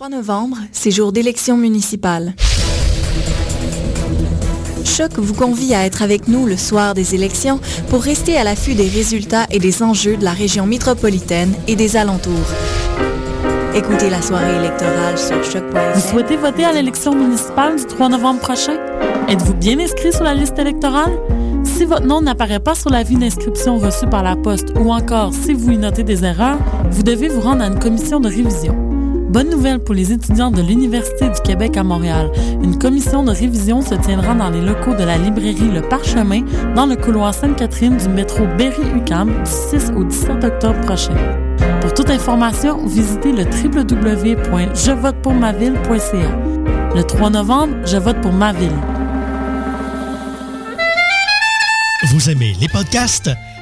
3 novembre, c'est jour d'élection municipale. Choc vous convie à être avec nous le soir des élections pour rester à l'affût des résultats et des enjeux de la région métropolitaine et des alentours. Écoutez la soirée électorale sur choc.fm. Vous souhaitez voter à l'élection municipale du 3 novembre prochain? Êtes-vous bien inscrit sur la liste électorale? Si votre nom n'apparaît pas sur l'avis d'inscription reçu par la poste ou encore si vous y notez des erreurs, vous devez vous rendre à une commission de révision. Bonne nouvelle pour les étudiants de l'Université du Québec à Montréal. Une commission de révision se tiendra dans les locaux de la librairie Le Parchemin dans le couloir Sainte-Catherine du métro Berry-UQAM du 6 au 17 octobre prochain. Pour toute information, visitez le www.jevotepourmaville.ca. Le 3 novembre, je vote pour ma ville. Vous aimez les podcasts?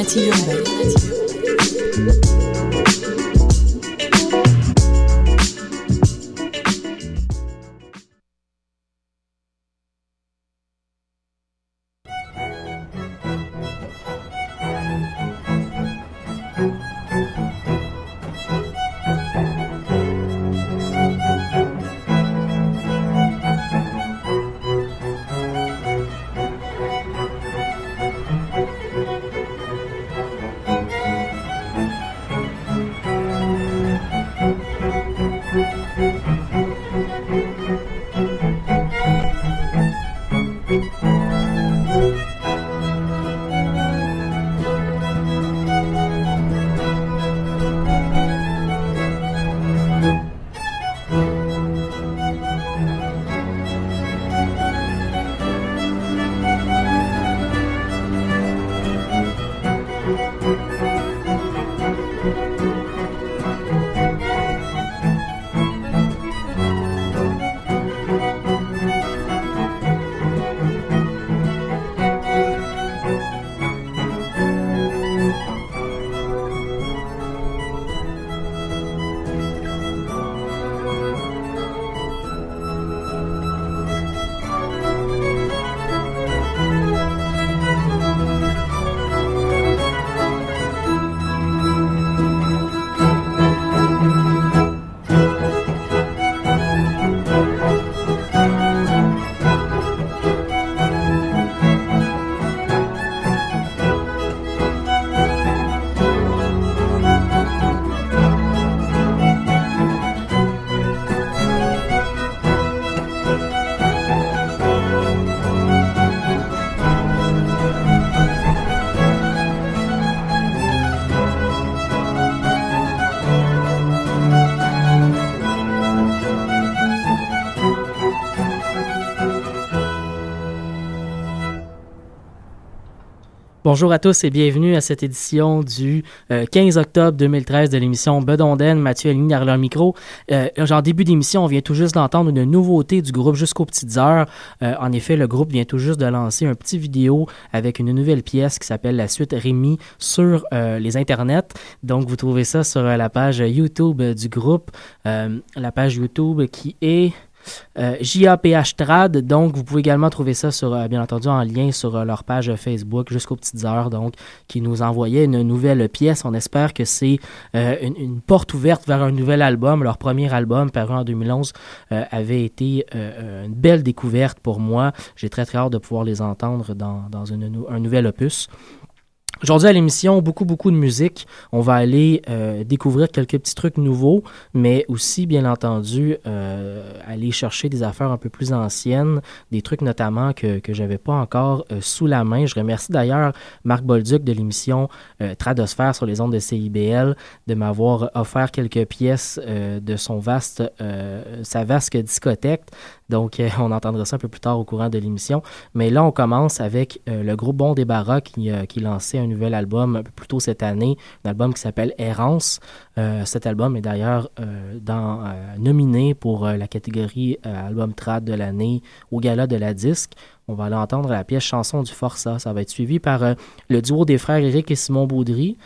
l'alternative urbaine. Bonjour à tous et bienvenue à cette édition du 15 euh, octobre 2013 de l'émission Bedonden. Mathieu Aligny derrière le micro. Euh, en début d'émission, on vient tout juste d'entendre une nouveauté du groupe Jusqu'aux petites heures. Euh, en effet, le groupe vient tout juste de lancer un petit vidéo avec une nouvelle pièce qui s'appelle La Suite Rémi sur euh, les internets. Donc, vous trouvez ça sur la page YouTube du groupe. la page YouTube qui est... Euh, JAPH Trad, donc vous pouvez également trouver ça sur, euh, bien entendu en lien sur euh, leur page Facebook jusqu'aux petites heures, donc qui nous envoyait une nouvelle pièce. On espère que c'est une, porte ouverte vers un nouvel album. Leur premier album, paru en 2011, avait été une belle découverte pour moi. J'ai très très hâte de pouvoir les entendre dans, un nouvel opus. Aujourd'hui à l'émission, beaucoup, beaucoup de musique. On va aller euh, découvrir quelques petits trucs nouveaux, mais aussi, bien entendu, euh, aller chercher des affaires un peu plus anciennes, des trucs notamment que, je n'avais pas encore euh, sous la main. Je remercie d'ailleurs Marc Bolduc de l'émission Tradosphère sur les ondes de CIBL de m'avoir offert quelques pièces de son vaste, sa vaste discothèque. Donc, on entendra ça un peu plus tard au courant de l'émission. Mais là, on commence avec le groupe Bon Débarras qui, qui lançait un nouvel album un peu plus tôt cette année, un album qui s'appelle Errance. Euh, cet album est d'ailleurs euh, euh, nominé pour la catégorie album trad de l'année au gala de la disque. On va aller entendre la pièce Chanson du Forçat. Ça va être suivi par le duo des frères Eric et Simon Baudry.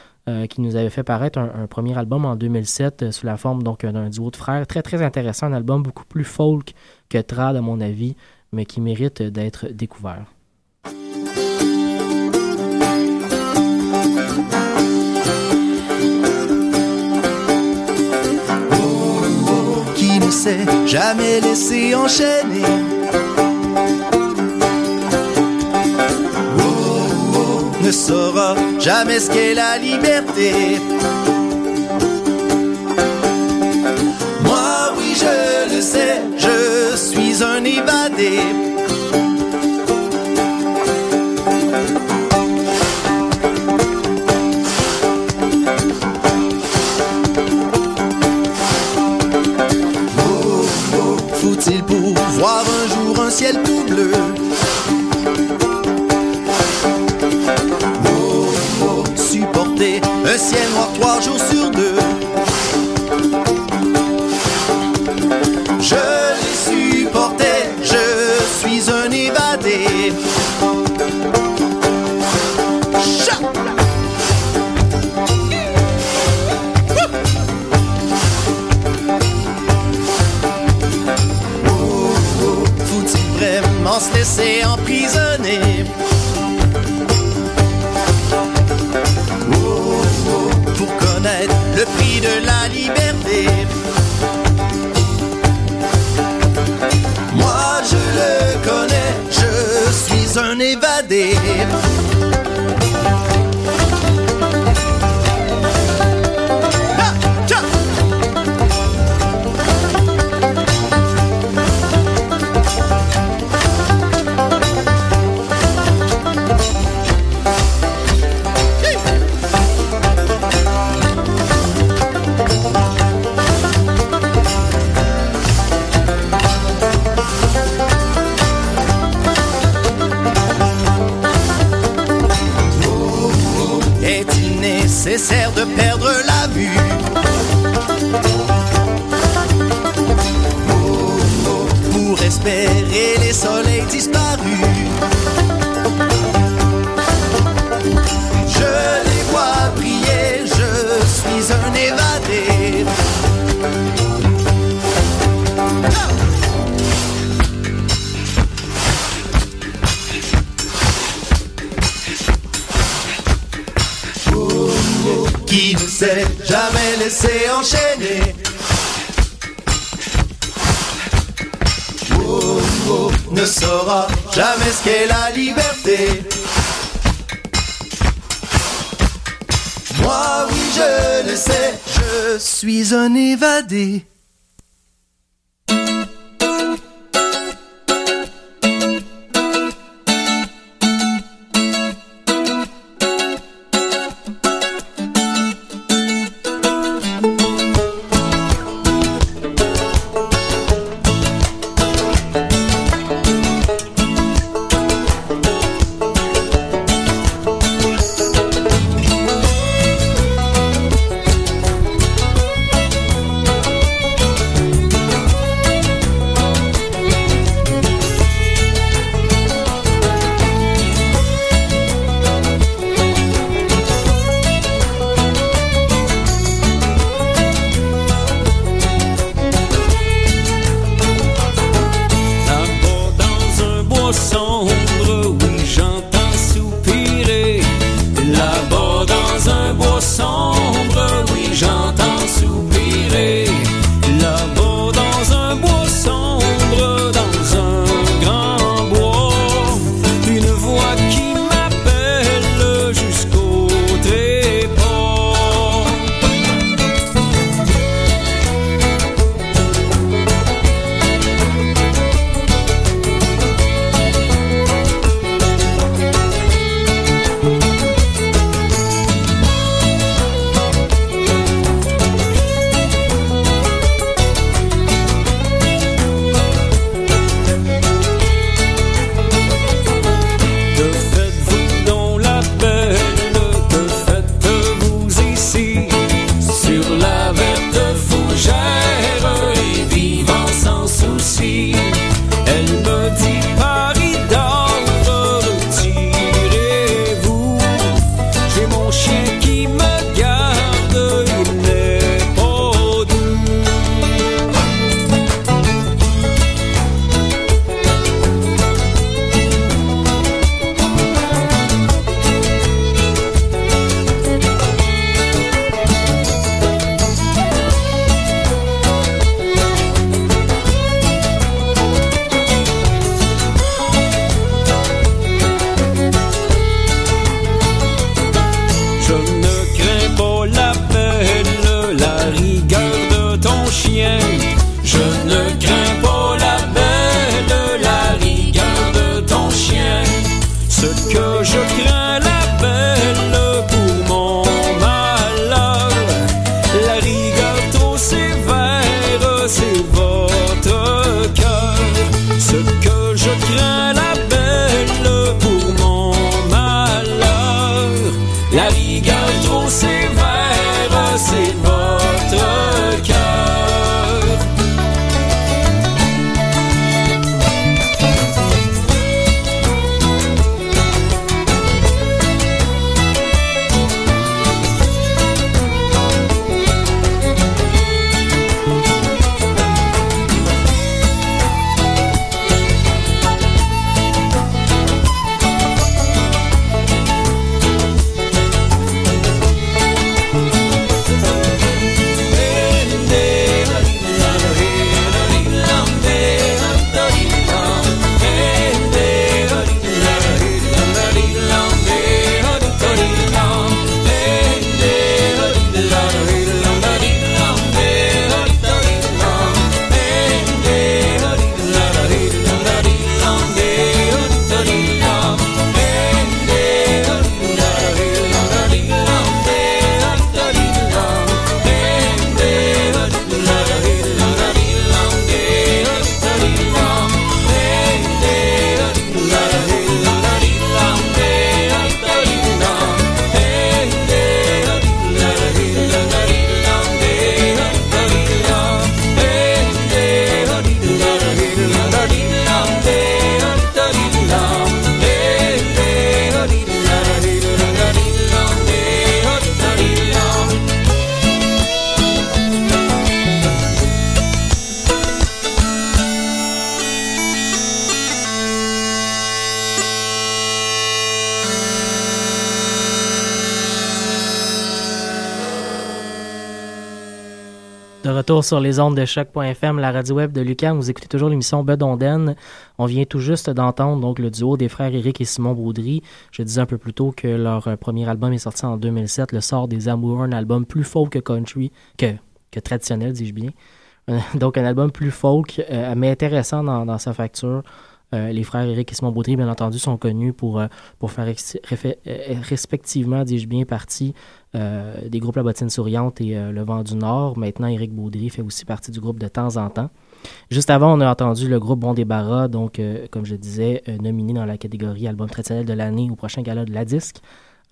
qui nous avait fait paraître un, premier album en 2007 sous la forme d'un duo de frères. Très très intéressant, un album beaucoup plus folk que trad à mon avis, mais qui mérite d'être découvert. jamais laissé enchaîner? ne saura jamais ce qu'est la liberté. Moi, oui, je le sais, je suis un évadé. ciel tout bleu? Oh, supporter un ciel noir trois jours sur deux. Je suis sur les ondes de choc.fm, la radio web de Lucam, vous écoutez toujours l'émission Bedonden. On vient tout juste d'entendre donc le duo des frères Eric et Simon Baudry. Je disais un peu plus tôt que leur euh, premier album est sorti en 2007, Le sort des amoureux, un album plus folk que country, que, que traditionnel, dis-je bien. Euh, donc un album plus folk, euh, mais intéressant dans sa facture. Euh, les frères Eric et Simon Baudry, bien entendu, sont connus pour, euh, faire euh, respectivement, dis-je bien, partie des groupes La Bottine Souriante et Le Vent du Nord. Maintenant, Eric Baudry fait aussi partie du groupe de temps en temps. Juste avant, on a entendu le groupe Bon Débarras, donc, comme je disais, nominé dans la catégorie album traditionnel de l'année au prochain gala de la disque.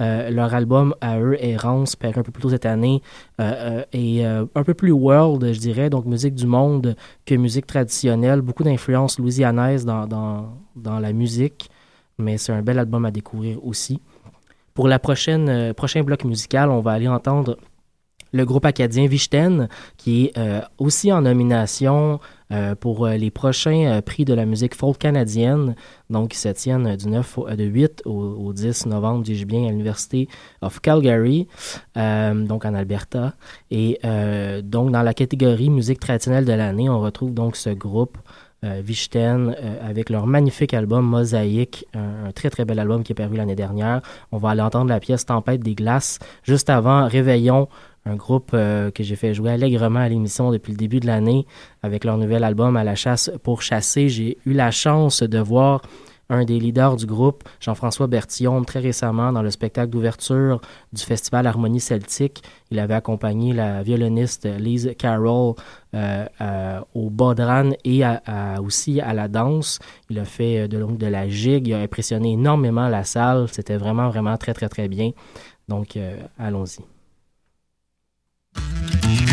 Euh, leur album à eux, Errance, paru un peu plus tôt cette année, euh, euh, est euh, un peu plus world, je dirais, donc musique du monde que musique traditionnelle. Beaucoup d'influences louisianaises dans, dans, dans la musique, mais c'est un bel album à découvrir aussi. Pour la prochaine euh, prochain bloc musical, on va aller entendre le groupe acadien Vichten, qui est euh, aussi en nomination euh, pour euh, les prochains euh, prix de la musique folk canadienne, donc qui se tiennent du 9 au, de 8 au, au 10 novembre, dis-je bien, à l'Université of Calgary, donc en Alberta. Et donc dans la catégorie musique traditionnelle de l'année, on retrouve donc ce groupe Vichten avec leur magnifique album Mosaïque, un, un très très bel album qui est paru l'année dernière. On va aller entendre la pièce Tempête des glaces. Juste avant, Réveillon, un groupe euh, que j'ai fait jouer allègrement à l'émission depuis le début de l'année avec leur nouvel album À la chasse pour chasser. J'ai eu la chance de voir un des leaders du groupe, Jean-François Bertillon, très récemment dans le spectacle d'ouverture du festival Harmonie Celtique. Il avait accompagné la violoniste Lise Carroll euh, euh, au bodran et à- à- aussi à la danse. Il a fait euh, de, donc de la gigue, il a impressionné énormément la salle. C'était vraiment, vraiment très, très, très bien. Donc, euh, allons-y. Mm-hmm.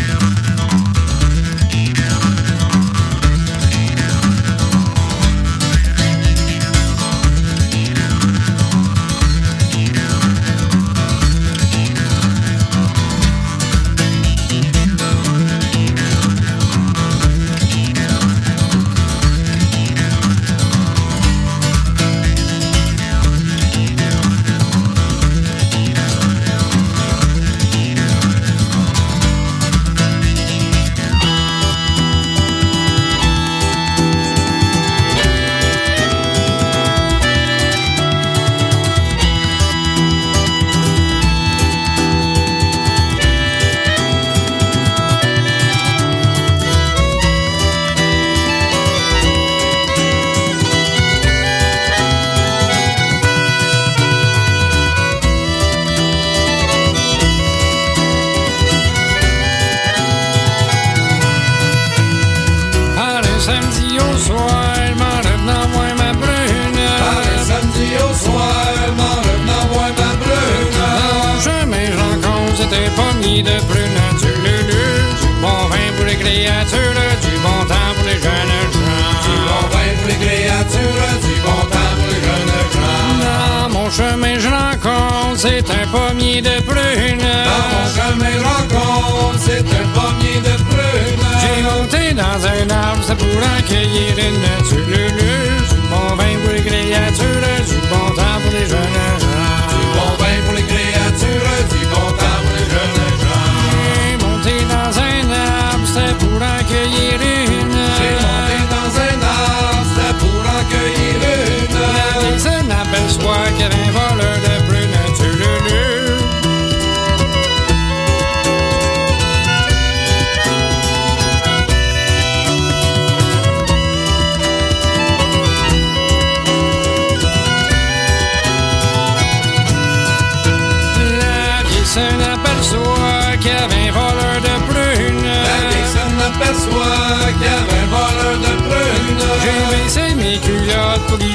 Pommier de prunes. Dans mon chemin, rencontre, c'est un pommier de prunes. J'ai monté dans un arbre, c'est pour accueillir une tullulu. Du bon vin pour les créatures, du bon temps pour les jeunes gens. Du bon vin pour les créatures, du bon temps pour les jeunes gens. J'ai monté dans un arbre, c'était pour accueillir une. J'ai monté dans un arbre, c'était pour accueillir une. La vieille se m'aperçoit pour lui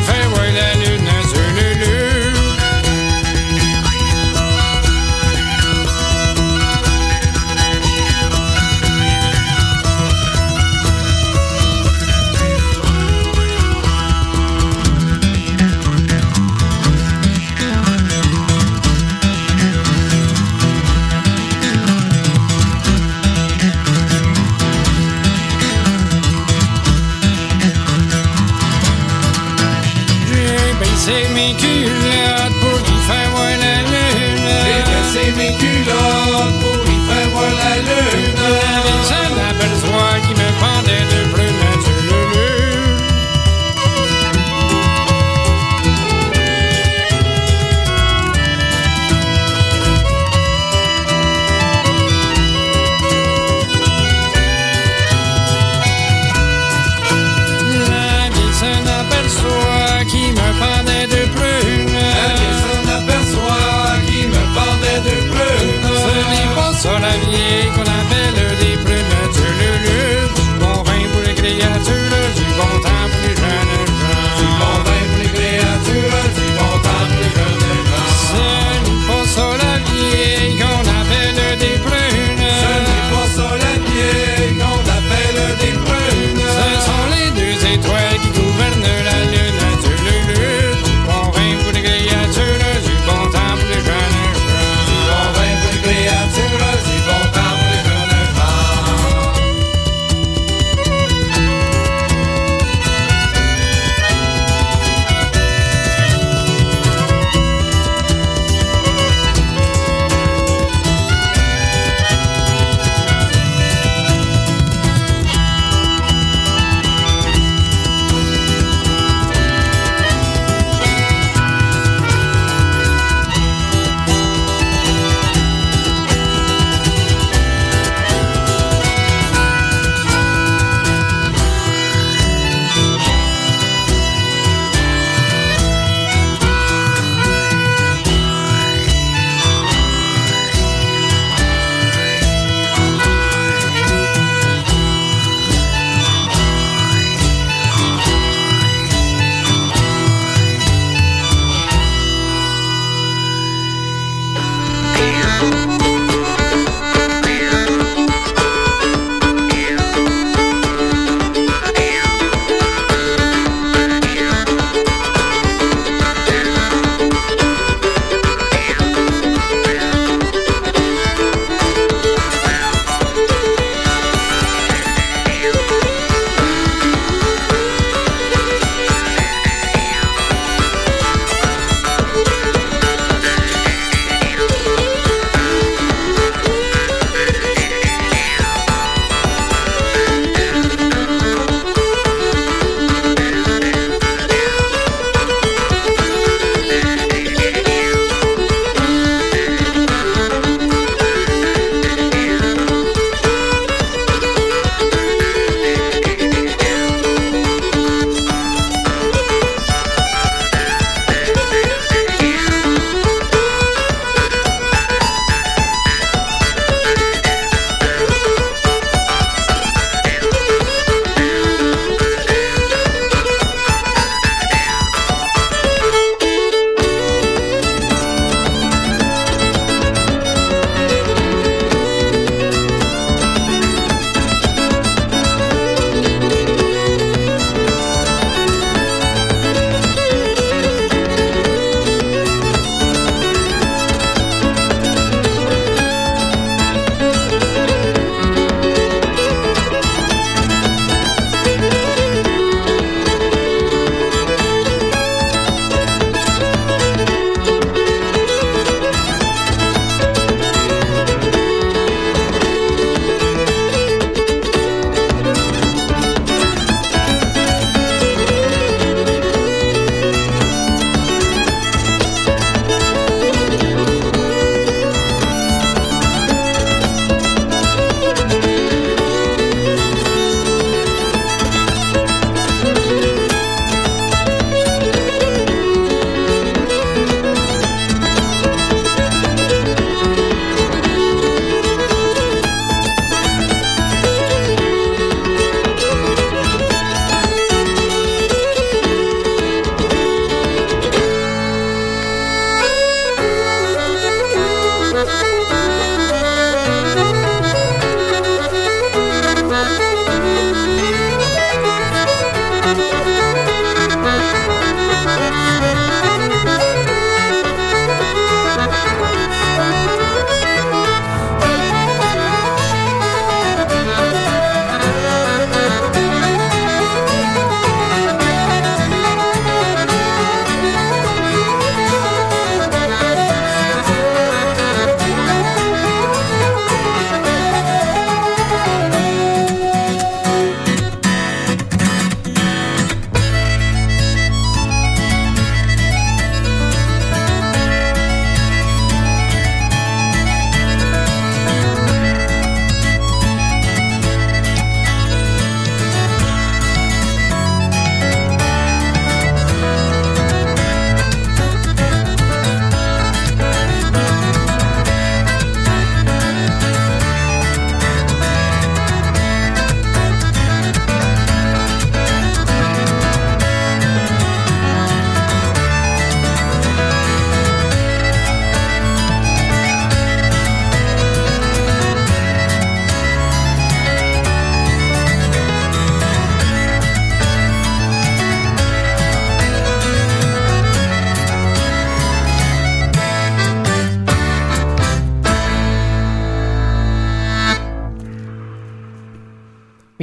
Baissé mes culottes pour lui faire voir la lune. J'ai baissé mes culottes pour lui faire voir la lune. La vieille se m'aperçoit qui me pendait de plumes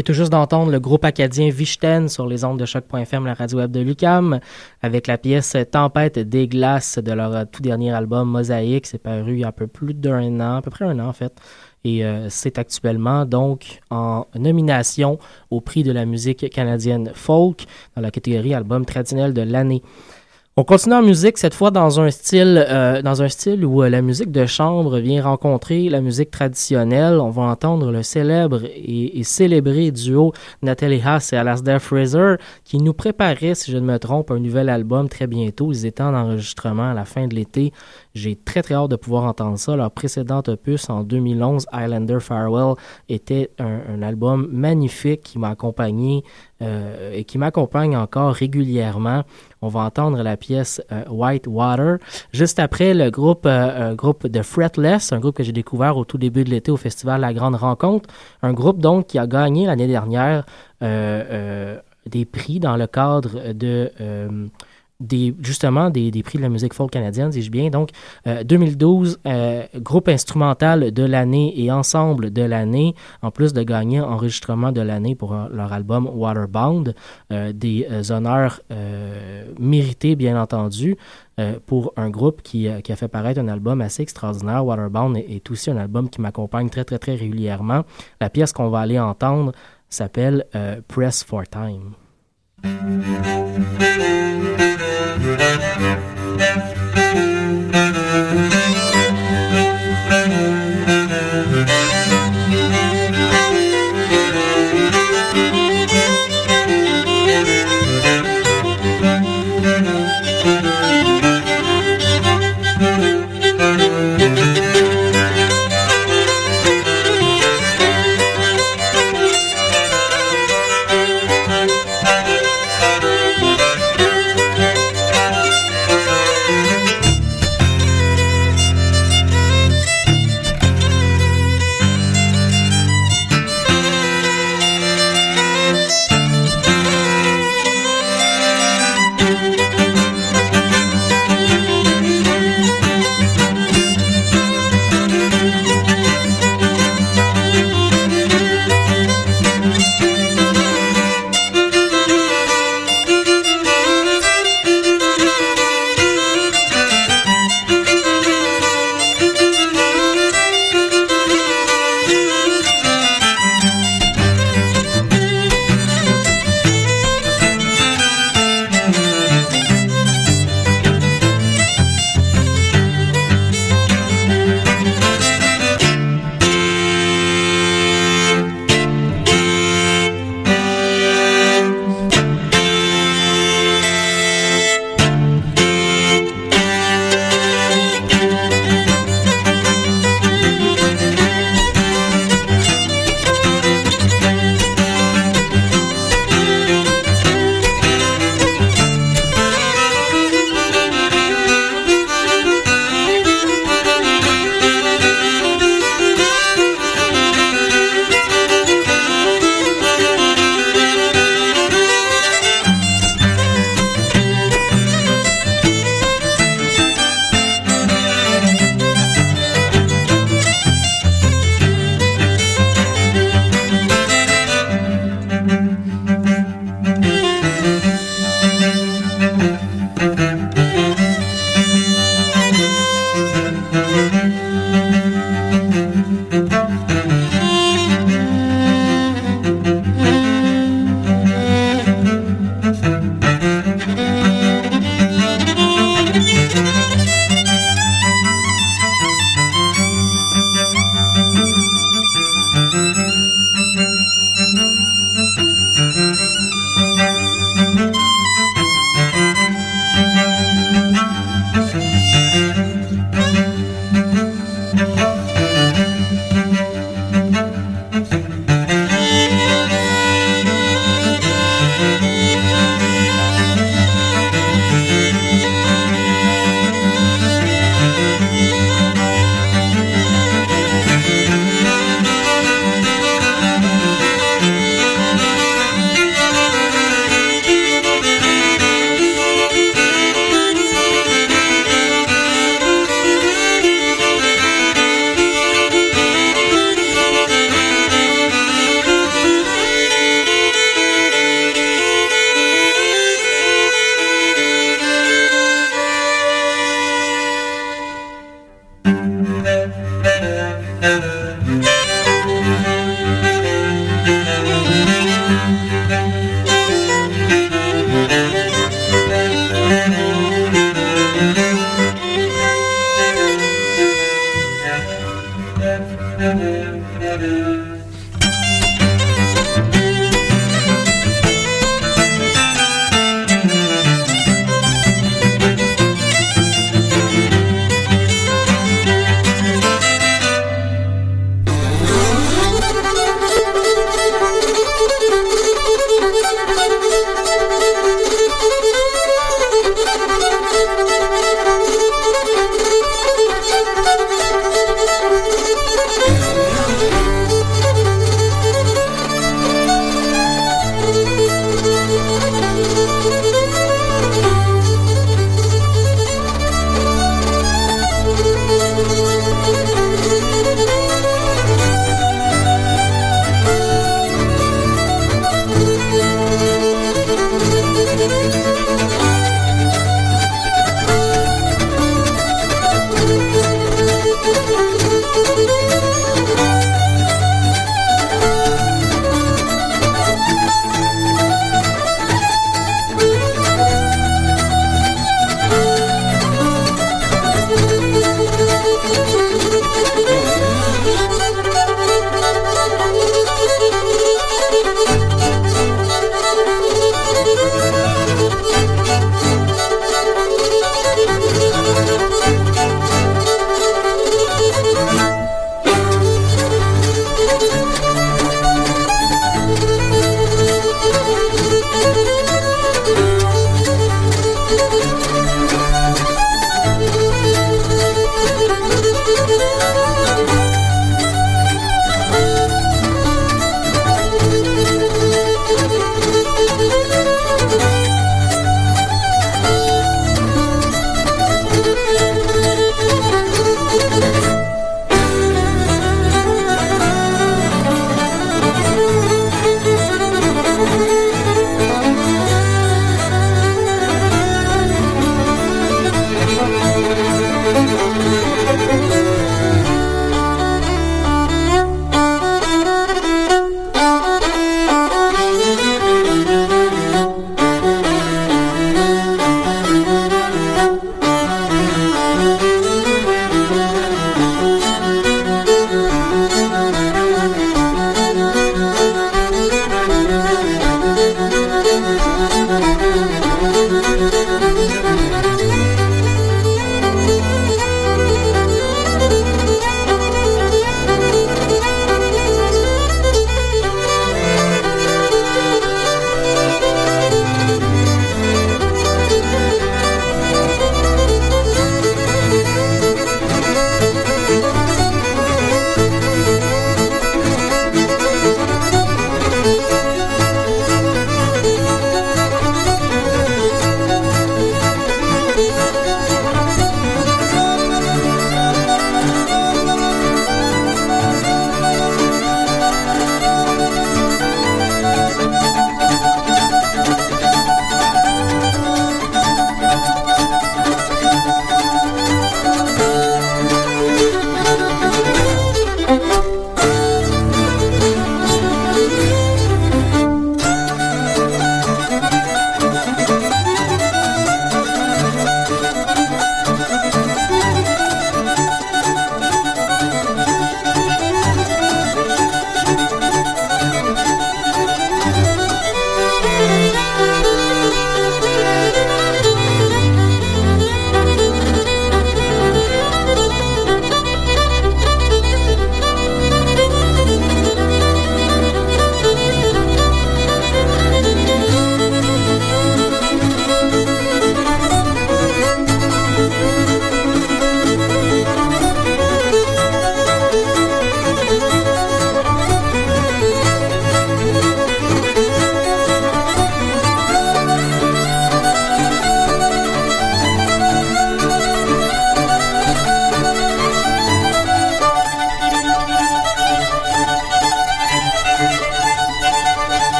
Et tout juste d'entendre le groupe acadien Vichten sur les ondes de choc.fm, la radio web de Lucam, avec la pièce Tempête des glaces de leur tout dernier album Mosaïque. C'est paru il y a un peu plus d'un an, à peu près un an en fait. Et euh, c'est actuellement donc en nomination au prix de la musique canadienne folk dans la catégorie album traditionnel de l'année. On continue en musique, cette fois dans un style, euh, dans un style où euh, la musique de chambre vient rencontrer la musique traditionnelle. On va entendre le célèbre et, célébré duo Natalie Haas et Alasdair Fraser qui nous préparait, si je ne me trompe, un nouvel album très bientôt. Ils étaient en enregistrement à la fin de l'été. J'ai très très hâte de pouvoir entendre ça. Leur précédent opus en 2011, Islander Farewell, était un, album magnifique qui m'a accompagné euh, et qui m'accompagne encore régulièrement. On va entendre la pièce euh, White Water. Juste après, le groupe, euh, groupe de Fretless, un groupe que j'ai découvert au tout début de l'été au festival La Grande Rencontre. Un groupe donc qui a gagné l'année dernière des prix dans le cadre de des, justement des, prix de la musique folk canadienne, dis-je bien. Donc, 2012, euh, euh, groupe instrumental de l'année et ensemble de l'année, en plus de gagner enregistrement de l'année pour euh, leur album Waterbound. des honneurs mérités, bien entendu, pour un groupe qui, qui, a fait paraître un album assez extraordinaire. Waterbound est, est aussi un album qui m'accompagne très, très, très régulièrement. La pièce qu'on va aller entendre s'appelle Press for Time. La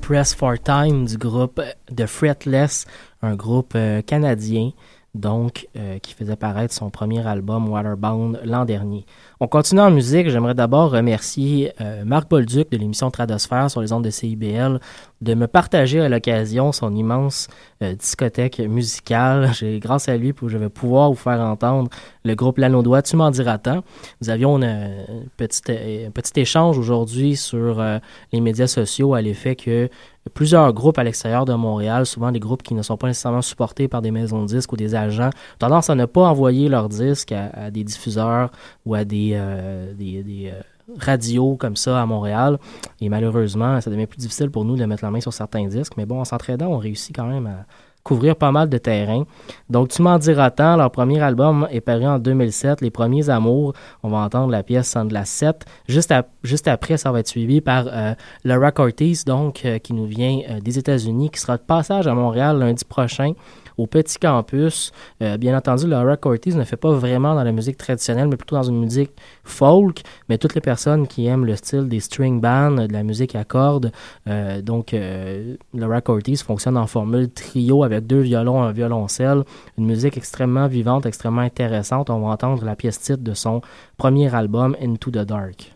Press for Time du groupe The Fretless, un groupe euh, canadien donc euh, qui faisait paraître son premier album Waterbound l'an dernier. On continue en musique. J'aimerais d'abord remercier euh, Marc Bolduc de l'émission Tradosphère sur les ondes de CIBL de me partager à l'occasion son immense euh, discothèque musicale. J'ai, grâce à lui, je vais pouvoir vous faire entendre le groupe Lanaudois, Tu m'en diras tant. Nous avions un petit échange aujourd'hui sur les médias sociaux à l'effet que plusieurs groupes à l'extérieur de Montréal, souvent des groupes qui ne sont pas nécessairement supportés par des maisons de disques ou des agents, tendance à ne pas envoyer leurs disques à, des diffuseurs ou à des, euh, des, euh, radios comme ça à Montréal. Et malheureusement, ça devient plus difficile pour nous de mettre la main sur certains disques. Mais bon, en s'entraidant, on réussit quand même à, couvrir pas mal de terrain. Donc, tu m'en diras tant. Leur premier album est paru en 2007, Les Premiers Amours. On va entendre la pièce Sandla 7. Juste, juste après, ça va être suivi par euh, Laura Cortez, donc, euh, qui nous vient euh, des États-Unis, qui sera de passage à Montréal lundi prochain au petit campus. Euh, bien entendu, Laura Cortez ne fait pas vraiment dans la musique traditionnelle, mais plutôt dans une musique folk. Mais toutes les personnes qui aiment le style des string bands, de la musique à cordes, euh, donc euh, Laura Cortez fonctionne en formule trio avec deux violons, un violoncelle, une musique extrêmement vivante, extrêmement intéressante. On va entendre la pièce titre de son premier album, Into the Dark.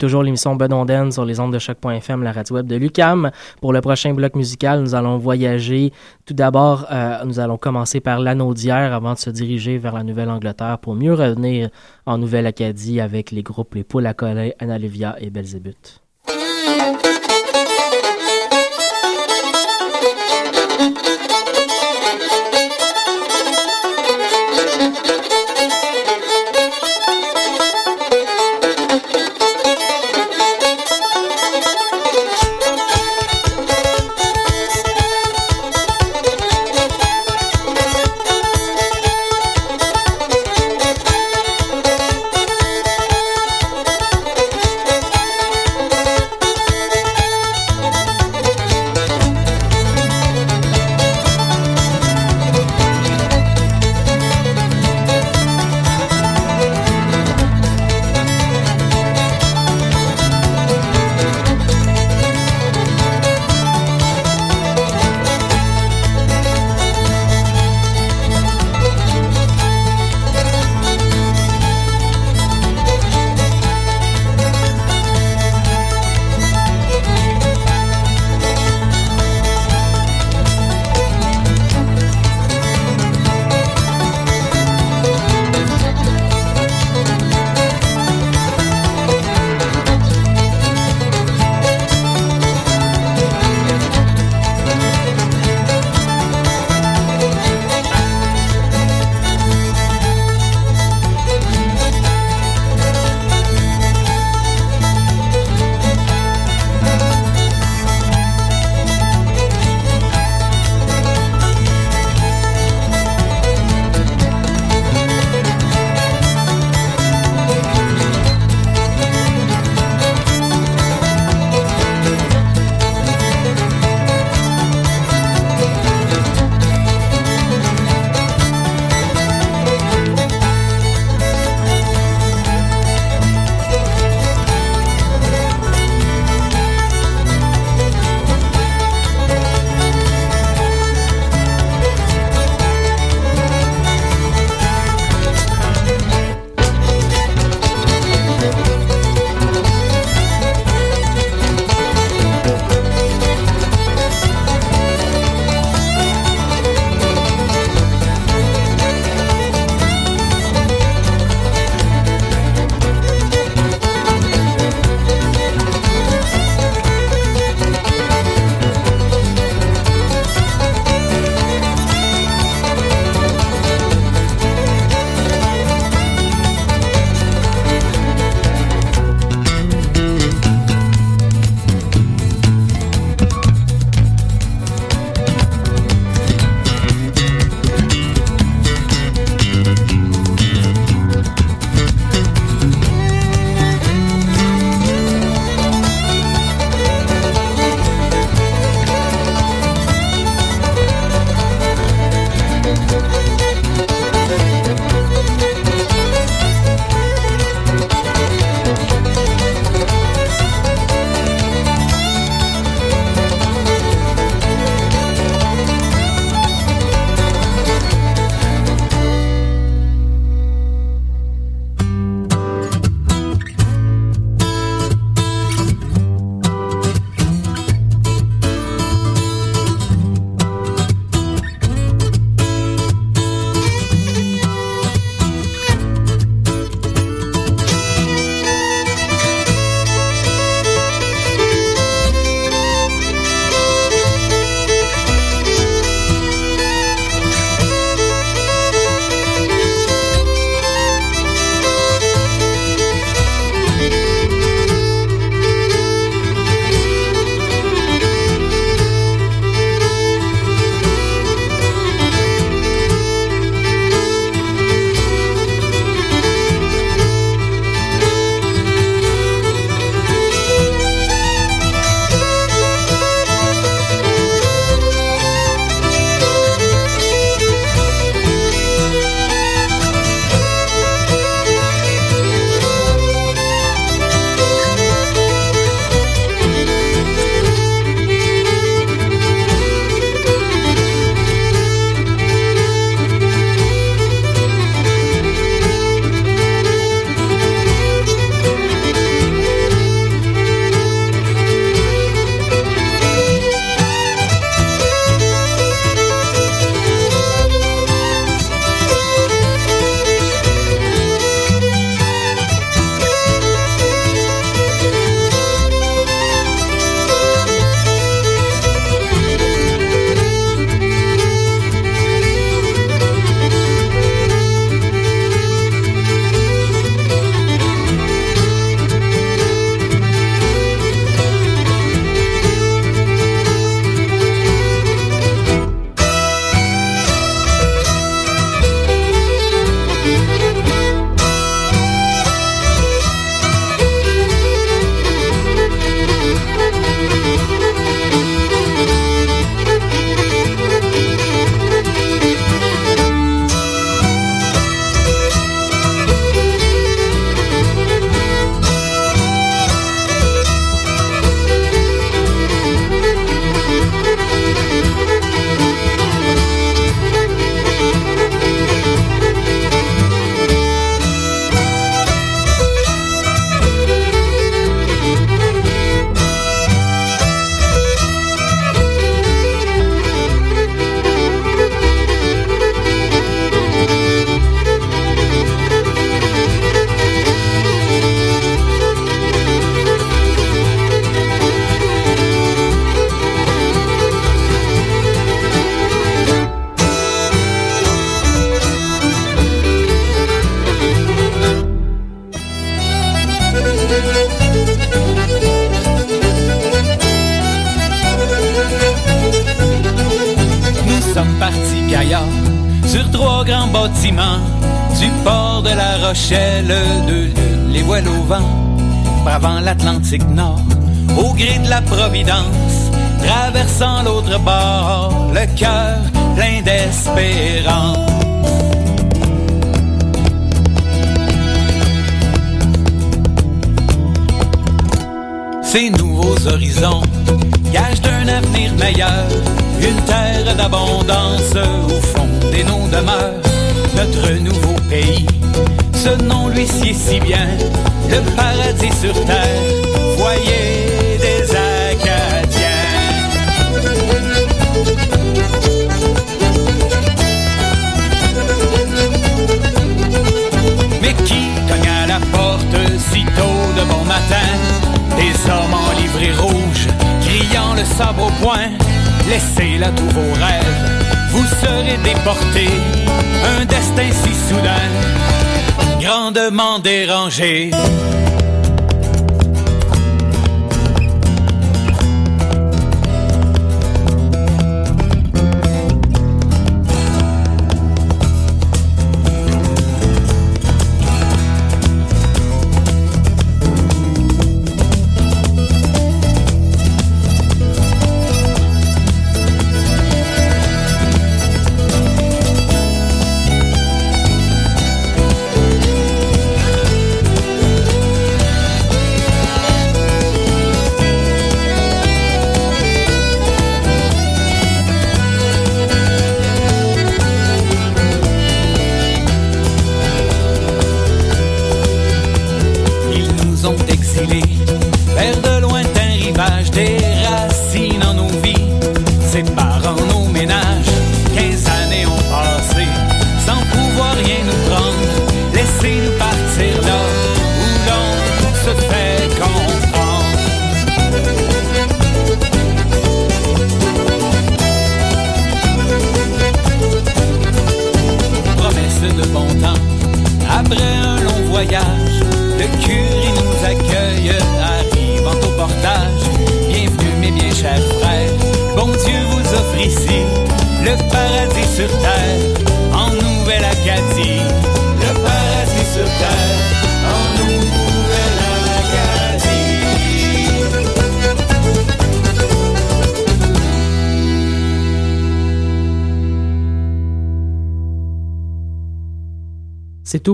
Toujours l'émission Bedonden sur les ondes de choc.fm, la radio web de Lucam. Pour le prochain bloc musical, nous allons voyager. Tout d'abord, euh, nous allons commencer par l'anneau d'hier avant de se diriger vers la Nouvelle-Angleterre pour mieux revenir en Nouvelle-Acadie avec les groupes Les Poules à Collet, Analivia et Belzébuth.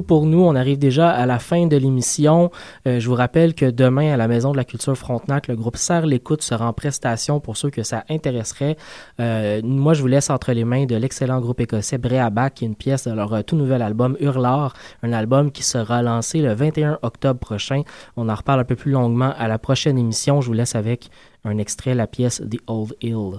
Pour nous. On arrive déjà à la fin de l'émission. Euh, je vous rappelle que demain, à la Maison de la Culture Frontenac, le groupe Serre l'écoute sera en prestation pour ceux que ça intéresserait. Euh, moi, je vous laisse entre les mains de l'excellent groupe écossais Breabac, qui est une pièce de leur euh, tout nouvel album Hurlard, un album qui sera lancé le 21 octobre prochain. On en reparle un peu plus longuement à la prochaine émission. Je vous laisse avec un extrait, la pièce The Old Hill.